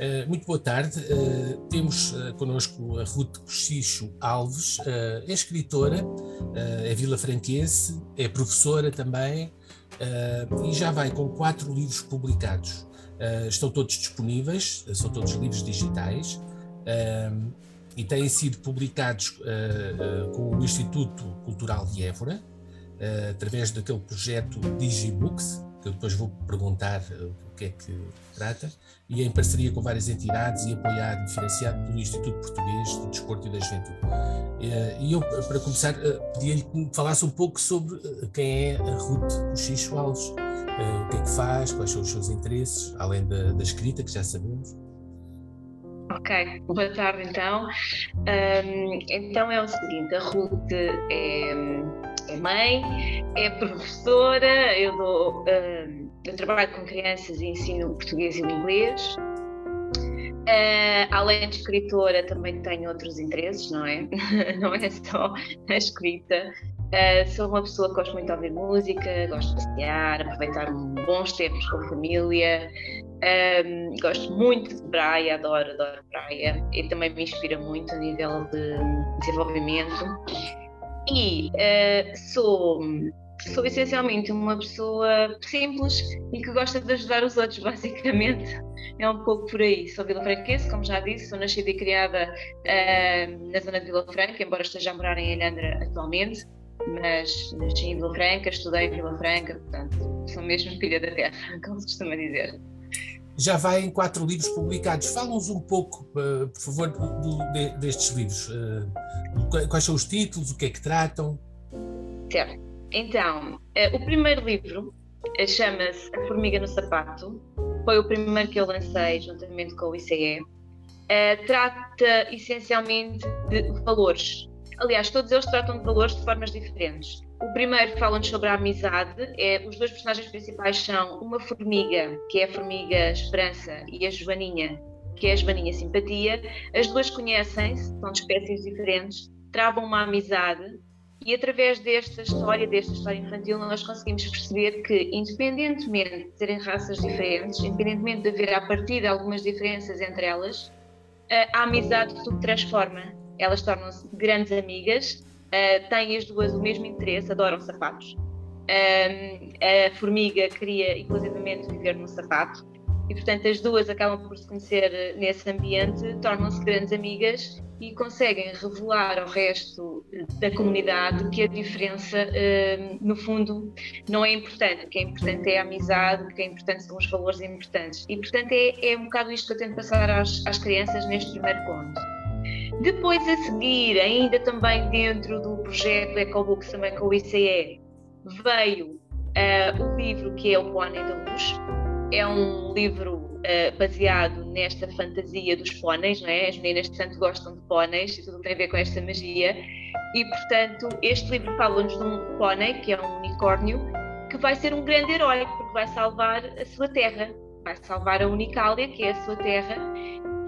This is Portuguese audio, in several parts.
Uh, muito boa tarde. Uh, temos uh, connosco a Ruth Cochicho Alves, é escritora, é vila-franquense, é professora também e já vai com quatro livros publicados. estão todos disponíveis, são todos livros digitais e têm sido publicados com o Instituto Cultural de Évora, através daquele projeto Digibooks, que eu depois vou perguntar uh, o que é que trata, e em parceria com várias entidades e apoiado, diferenciado pelo Instituto Português do Desporto e da Juventude. Uh, e eu, para começar, uh, pedia-lhe que me falasse um pouco sobre quem é a Ruth Cochicho Alves, o que é que faz, quais são os seus interesses, além da, da escrita, que já sabemos. Ok, boa tarde então. Um, então é o seguinte, a Ruth é é mãe, é professora, eu, dou, uh, eu trabalho com crianças e ensino português e inglês. Uh, além de escritora, também tenho outros interesses, não é? não é só a escrita. Uh, sou uma pessoa que gosta muito de ouvir música, gosto de passear, aproveitar bons tempos com a família. Um, gosto muito de praia, adoro, adoro praia e também me inspira muito a nível de desenvolvimento e uh, sou, sou essencialmente uma pessoa simples e que gosta de ajudar os outros, basicamente. É um pouco por aí. Sou Vila Franquense, como já disse, sou nascida e criada uh, na zona de Vila Franca, embora esteja a morar em Ilhandra atualmente, mas nasci em Vila Franca, estudei em Vila Franca, portanto, sou mesmo filha da terra, como se costuma dizer já vai em quatro livros publicados. Fala-nos um pouco, uh, por favor, do, de, destes livros. Quais são os títulos, o que é que tratam? Certo. Então, uh, o primeiro livro chama-se A Formiga no Sapato. Foi o primeiro que eu lancei juntamente com o ICE. trata essencialmente de valores. Aliás, todos eles tratam de valores de formas diferentes. O primeiro fala-nos sobre a amizade. É, os dois personagens principais são uma formiga, que é a formiga Esperança, e a Joaninha, que é a Joaninha Simpatia. As duas conhecem-se, são de espécies diferentes, travam uma amizade e através desta história, desta história infantil, nós conseguimos perceber que, independentemente de terem raças diferentes, independentemente de haver a partir de algumas diferenças entre elas, a amizade tudo transforma. Elas tornam-se grandes amigas têm as duas o mesmo interesse, adoram sapatos. A formiga queria, inclusivamente, viver num sapato e, portanto, as duas acabam por se conhecer eh, nesse ambiente, tornam-se grandes amigas e conseguem revelar ao resto da comunidade que a diferença, no fundo, não é importante. O que é importante é a amizade, o que é importante são os valores importantes. E, portanto, é, é um bocado isto que eu tento passar às, às crianças neste primeiro ponto. Depois a seguir, ainda também dentro do projeto EcoBooks também com o ICE, veio uh, o livro que é o Pônei da Luz. É um livro uh, baseado nesta fantasia dos póneis, não é? As meninas tanto gostam de póneis e tudo tem a ver com esta magia. E, portanto, este livro fala-nos de um pônei, que é um unicórnio, que vai ser um grande herói, porque vai salvar a sua terra, vai salvar a Unicália, que é a sua terra,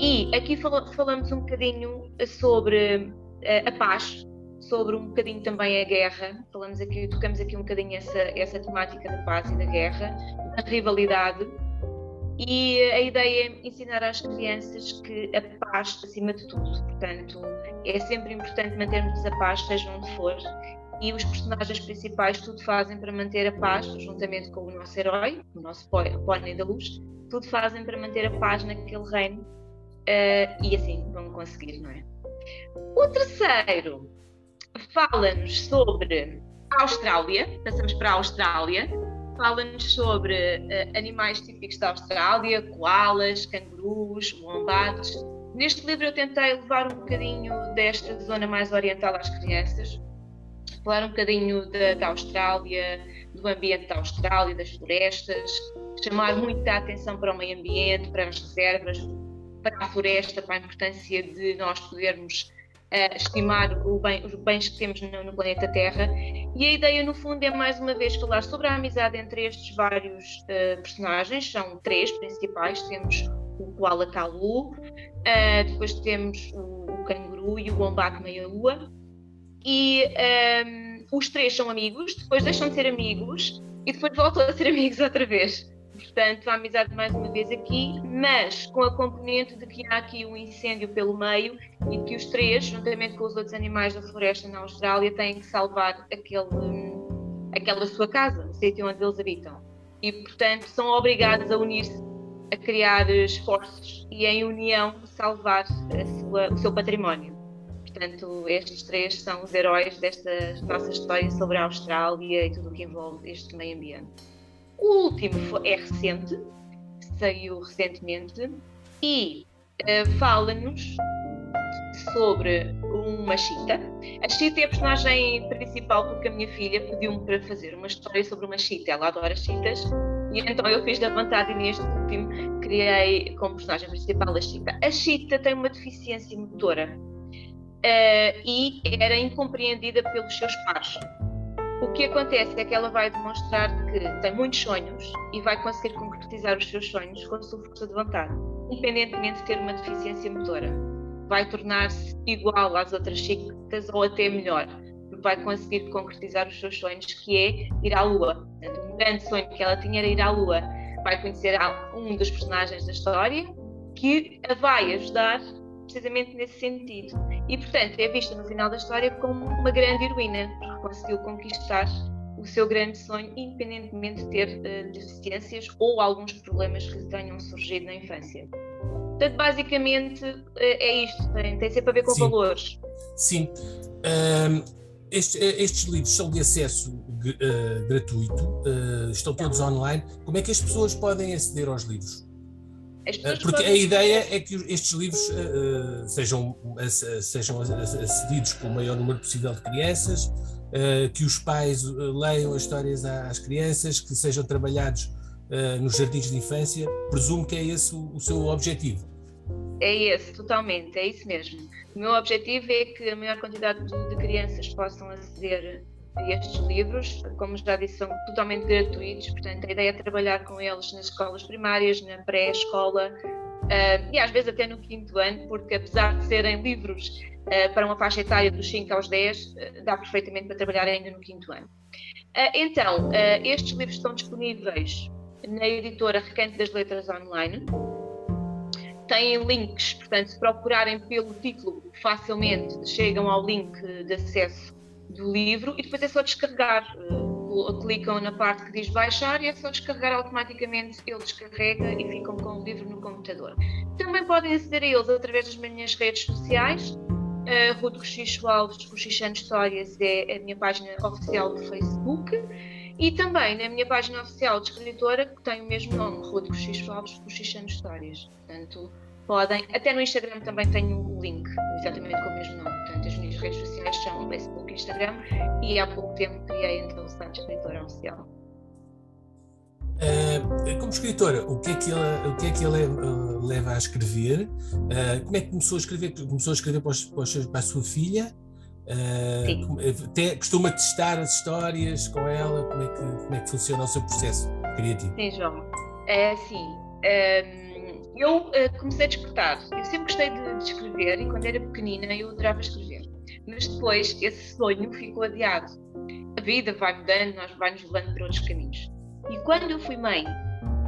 e aqui falamos um bocadinho sobre eh, a paz, sobre um bocadinho também a guerra. Falamos aqui, tocamos aqui um bocadinho essa, essa temática da paz e da guerra, da rivalidade. E a ideia é ensinar às crianças que a paz acima de tudo. Portanto, é sempre importante mantermos a paz, seja onde for. E os personagens principais tudo fazem para manter a paz, juntamente com o nosso herói, o nosso pônei da luz, tudo fazem para manter a paz naquele reino uh, e assim vão conseguir, não é? O terceiro fala-nos sobre a Austrália, passamos para a Austrália, fala-nos sobre uh, animais típicos da Austrália, koalas, cangurus, wombates. Neste livro eu tentei levar um bocadinho desta zona mais oriental às crianças, falar um bocadinho da, da Austrália, do ambiente da Austrália, das florestas, chamar muito a atenção para o meio ambiente, para as reservas, para a floresta, para a importância de nós podermos estimar bem, os bens que temos no, no, planeta Terra. E a ideia, no fundo, é mais uma vez falar sobre a amizade entre estes vários uh, personagens. São três principais: temos o Koala Kalu, uh, depois temos o, o canguru e o Wombat Meia-Lua. E um, ehm, os três são amigos, depois deixam de ser amigos e depois voltam a ser amigos outra vez. Portanto, a amizade mais uma vez aqui, mas com a componente de que há aqui um incêndio pelo meio e que os três, juntamente com os outros animais da floresta na Austrália, têm que salvar aquele, aquela sua casa, o sítio onde eles habitam. E, portanto, são obrigados a unir-se, a criar esforços e, em união, salvar sua, o seu património. Portanto, estes três são os heróis desta nossa história sobre a Austrália e tudo o que envolve este meio ambiente. O último é recente, saiu recentemente, e uh, fala-nos sobre uma chita. A chita é a personagem principal porque a minha filha pediu-me para fazer uma história sobre uma chita. Ela adora chitas e então eu fiz da vontade e neste último criei como personagem principal a chita. A chita tem uma deficiência motora uh, e era incompreendida pelos seus pares. O que acontece é que ela vai demonstrar que tem muitos sonhos e vai conseguir concretizar os seus sonhos com a sua força de vontade, independentemente de ter uma deficiência motora. Vai tornar-se igual às outras chitas ou até melhor, porque vai conseguir concretizar os seus sonhos, que é ir à Lua. Um grande sonho que ela tinha era ir à Lua. Vai conhecer um dos personagens da história que a vai ajudar precisamente nesse sentido. E, portanto, é vista no final da história como uma grande heroína, porque conseguiu conquistar o seu grande sonho, independentemente de ter uh, deficiências ou alguns problemas que tenham surgido na infância. Portanto, basicamente uh, é isto, tem, tem, sempre a ver com Sim. valores. Sim. Um, este, estes livros são de acesso uh, gratuito, estão todos online. Como é que as pessoas podem aceder aos livros? Porque a ideia é que estes livros uh, sejam, uh, sejam acedidos com o maior número possível de crianças, uh, que os pais leiam as histórias às crianças, que sejam trabalhados nos jardins de infância. Presumo que é esse o, o, seu objetivo. É esse, totalmente, é isso mesmo. O meu objetivo é que a maior quantidade de, de crianças possam aceder estes livros, como já disse, são totalmente gratuitos, portanto, a ideia é trabalhar com eles nas escolas primárias, na pré-escola uh, e às vezes até no quinto ano, porque apesar de serem livros uh, para uma faixa etária dos 5 aos 10, uh, ah, dá perfeitamente para trabalhar ainda no quinto ano. então, estes livros estão disponíveis na editora Recanto das Letras Online. Têm links, portanto, se procurarem pelo título, facilmente chegam ao link de acesso do livro e depois é só descarregar. Uh, clicam na parte que diz baixar e é só descarregar automaticamente, ele descarrega e ficam com o livro no computador. Também podem aceder a eles através das minhas redes sociais. Uh, Ruth Cochicho Alves, Cochichando Histórias é a minha página oficial do Facebook e também na minha página oficial de escritora, que tem o mesmo nome, Ruth Cochicho Alves, Cochichando Histórias. Portanto, podem, até no Instagram também tenho o link, exatamente com o mesmo nome. Portanto, as minhas redes sociais são Facebook e Instagram e há pouco tempo criei então o site Escritora Oficial. Uh, como escritora, o que é que ela, o que é que ela uh, leva a escrever? Uh, como é que começou a escrever? Começou a escrever para, os, para, os, para a sua filha? Te, costuma testar as histórias com ela? Como é, que, como é que funciona o seu processo criativo? Sim, João. É assim. Um ehm, eu uh, comecei a despertar. Eu sempre gostei de, de, escrever e quando era pequenina eu adorava escrever. Mas depois esse sonho ficou adiado. A vida vai mudando, nós vai-nos levando para outros caminhos. E quando eu fui mãe,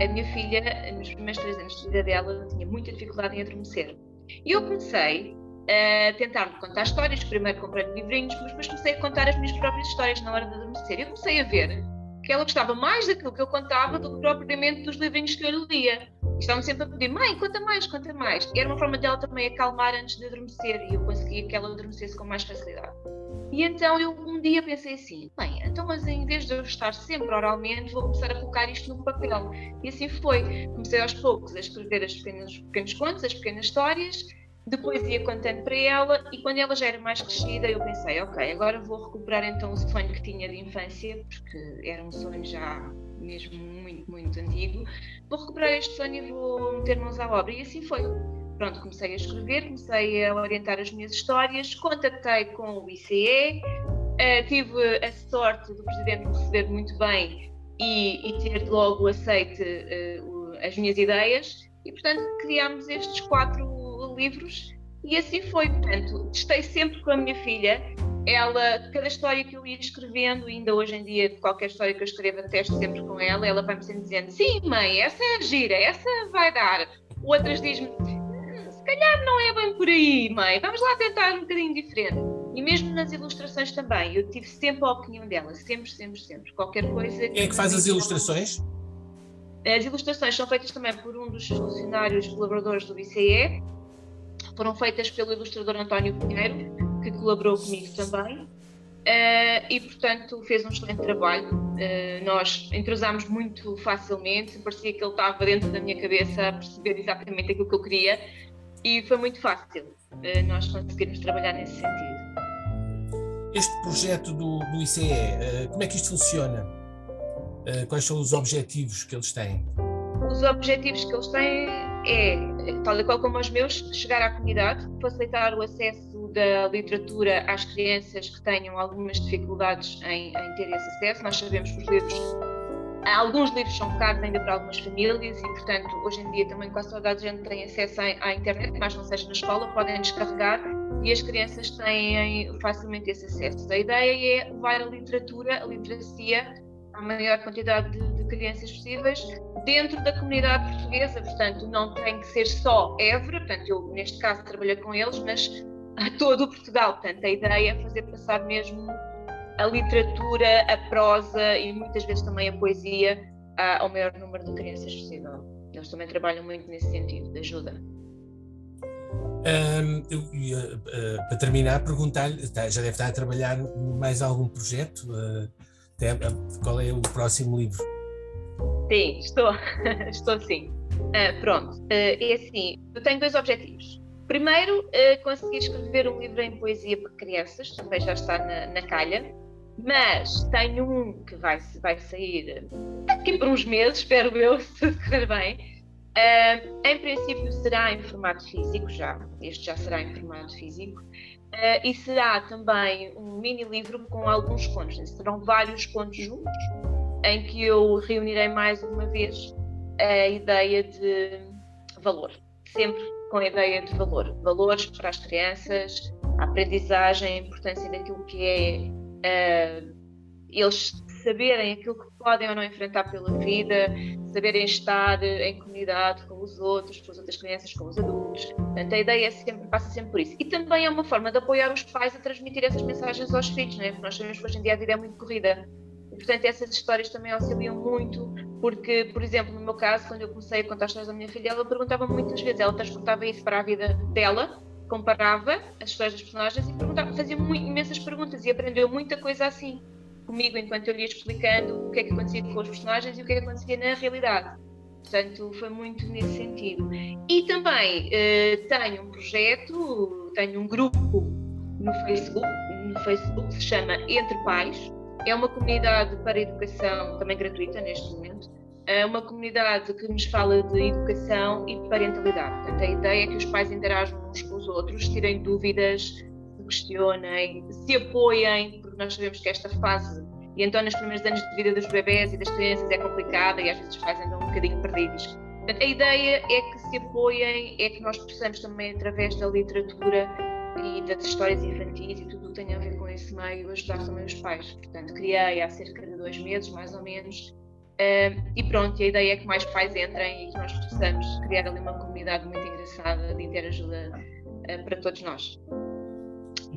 a minha filha, nos primeiros três anos de vida dela, tinha muita dificuldade em adormecer. E eu comecei a tentar contar histórias, primeiro comprando livrinhos, mas depois comecei a contar as minhas próprias histórias na hora de adormecer. Eu comecei a ver que ela gostava mais daquilo que eu contava do que propriamente dos livrinhos que eu lhe lia. Estavam sempre a pedir, mãe, conta mais, conta mais. E era uma forma dela também acalmar antes de adormecer e eu conseguia que ela adormecesse com mais facilidade. E então eu um dia pensei assim, bem, então mas em vez de eu estar sempre oralmente, vou começar a colocar isto no papel. E assim foi. Comecei aos poucos a escrever os pequenos, pequenos contos, as pequenas histórias, depois ia contando para ela e quando ela já era mais crescida eu pensei, ok, agora vou recuperar então o sonho que tinha de infância, porque era um sonho já mesmo muito, muito antigo. Vou recuperar este sonho e vou meter mãos à obra. E assim foi. Pronto, comecei a escrever, comecei a orientar as minhas histórias, contactei com o ICE, eh, tive a sorte do presidente me receber muito bem e, e ter logo aceite uh, as minhas ideias e, portanto, criámos estes quatro livros e assim foi. Portanto, testei sempre com a minha filha ela, cada história que eu ia escrevendo, ainda hoje em dia, qualquer história que eu escreva, testo sempre com ela, ela vai-me sempre dizendo: Sim, mãe, essa é gira, essa vai dar. Outras diz-me: hum, Se calhar não é bem por aí, mãe, vamos lá tentar um bocadinho diferente. E mesmo nas ilustrações também, eu tive sempre a opinião dela, sempre, sempre, sempre. Qualquer coisa. Quem é que faz as ilustrações? As ilustrações são feitas também por um dos funcionários colaboradores do ICE, foram feitas pelo ilustrador António Pinheiro, que colaborou comigo também. Uh, e portanto fez um excelente trabalho. Uh, nós entrosámos muito facilmente, parecia que ele estava dentro da minha cabeça a perceber exatamente aquilo que eu queria e foi muito fácil uh, nós conseguirmos trabalhar nesse sentido. Este projeto do, do ICE, como é que isto funciona? quais são os objetivos que eles têm? Os objetivos que eles têm é, tal e qual como os meus, chegar à comunidade, facilitar o acesso da literatura às crianças que tenham algumas dificuldades em, em ter esse acesso. Nós sabemos que os livros, alguns livros são caros ainda para algumas famílias e, portanto, hoje em dia também quase toda a gente tem acesso à, internet, mas não seja na escola, podem descarregar e as crianças têm facilmente esse acesso. A ideia é levar a literatura, a literacia, à maior quantidade de, de crianças possíveis dentro da comunidade portuguesa, portanto, não tem que ser só Évora, portanto, eu neste caso trabalhei com eles, mas a todo Portugal. Portanto, a ideia é fazer passar mesmo a literatura, a prosa e muitas vezes também a poesia ao maior número de crianças possível. Eles também trabalham muito nesse sentido, de ajuda. Um, eu, uh, uh, para terminar, perguntar-lhe, tá, já deve estar a trabalhar mais algum projeto? Uh, qual é o próximo livro? Sim, estou, estou sim. pronto, é assim, eu tenho dois objetivos. Primeiro, uh, consegui escrever um livro em poesia para crianças, também já está na, na calha, mas tenho um que vai, vai sair daqui por uns meses, espero eu, se correr bem. Uh, em princípio será em formato físico já, este já será em formato físico, uh, e será também um mini livro com alguns contos, serão vários contos juntos, em que eu reunirei mais uma vez a ideia de valor, sempre com a ideia de valor. Valores para as crianças, a aprendizagem, a importância daquilo que é uh, eles saberem aquilo que podem ou não enfrentar pela vida, saberem estar em comunidade com os outros, com as outras crianças, com os adultos. Portanto, a ideia é sempre, passa sempre por isso. E também é uma forma de apoiar os pais a transmitir essas mensagens aos filhos, né? porque nós sabemos que hoje em dia a vida é muito corrida. E, portanto, essas histórias também auxiliam muito, porque, por exemplo, no meu caso, quando eu comecei a contar histórias da minha filha, ela perguntava muitas vezes, ela transportava isso para a vida dela, comparava as histórias das personagens e fazia muito, imensas perguntas e aprendeu muita coisa assim comigo, enquanto eu lhe ia explicando o que é que acontecia com os personagens e o que é que acontecia na realidade. Portanto, foi muito nesse sentido. E também uh, tenho um projeto, tenho um grupo no Facebook, no Facebook se chama Entre Pais, é uma comunidade para educação também gratuita neste momento. É uma comunidade que nos fala de educação e parentalidade. Portanto, a ideia é que os pais interajam uns com os outros, tirem dúvidas, se questionem, se apoiem, porque nós sabemos que esta fase, e então nos primeiros anos de vida dos bebés e das crianças é complicada e às vezes os pais andam um bocadinho perdidos. Portanto, a ideia é que se apoiem, é que nós possamos também, através da literatura e das histórias infantis e tudo tem a ver esse meio ajudar também os pais. Portanto, criei há cerca de dois meses, mais ou menos, e pronto, a ideia é que mais pais entrem e que nós possamos criar ali uma comunidade muito engraçada de interajuda uh, para todos nós.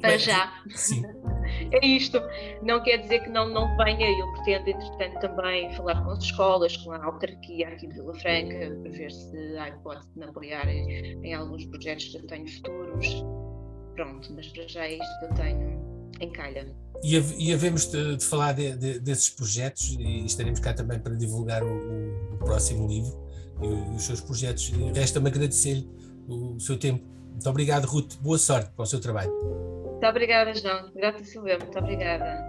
Para já. Sim. é isto. Não quer dizer que não, não venha, eu pretendo, entretanto, também falar com as escolas, com a autarquia aqui de Vila Franca, para ver se há hipótese de me apoiar em, em alguns projetos que eu tenho futuros. Pronto, mas para já é isto que eu tenho em calha. E, e havemos de, de falar de, de, desses projetos e estaremos cá também para divulgar o, o, próximo livro e, os seus projetos. Resta-me agradecer-lhe o, o seu tempo. Muito obrigado, Ruth. Boa sorte para o seu trabalho. Muito obrigada, João. Grata, Silvia. Muito obrigada.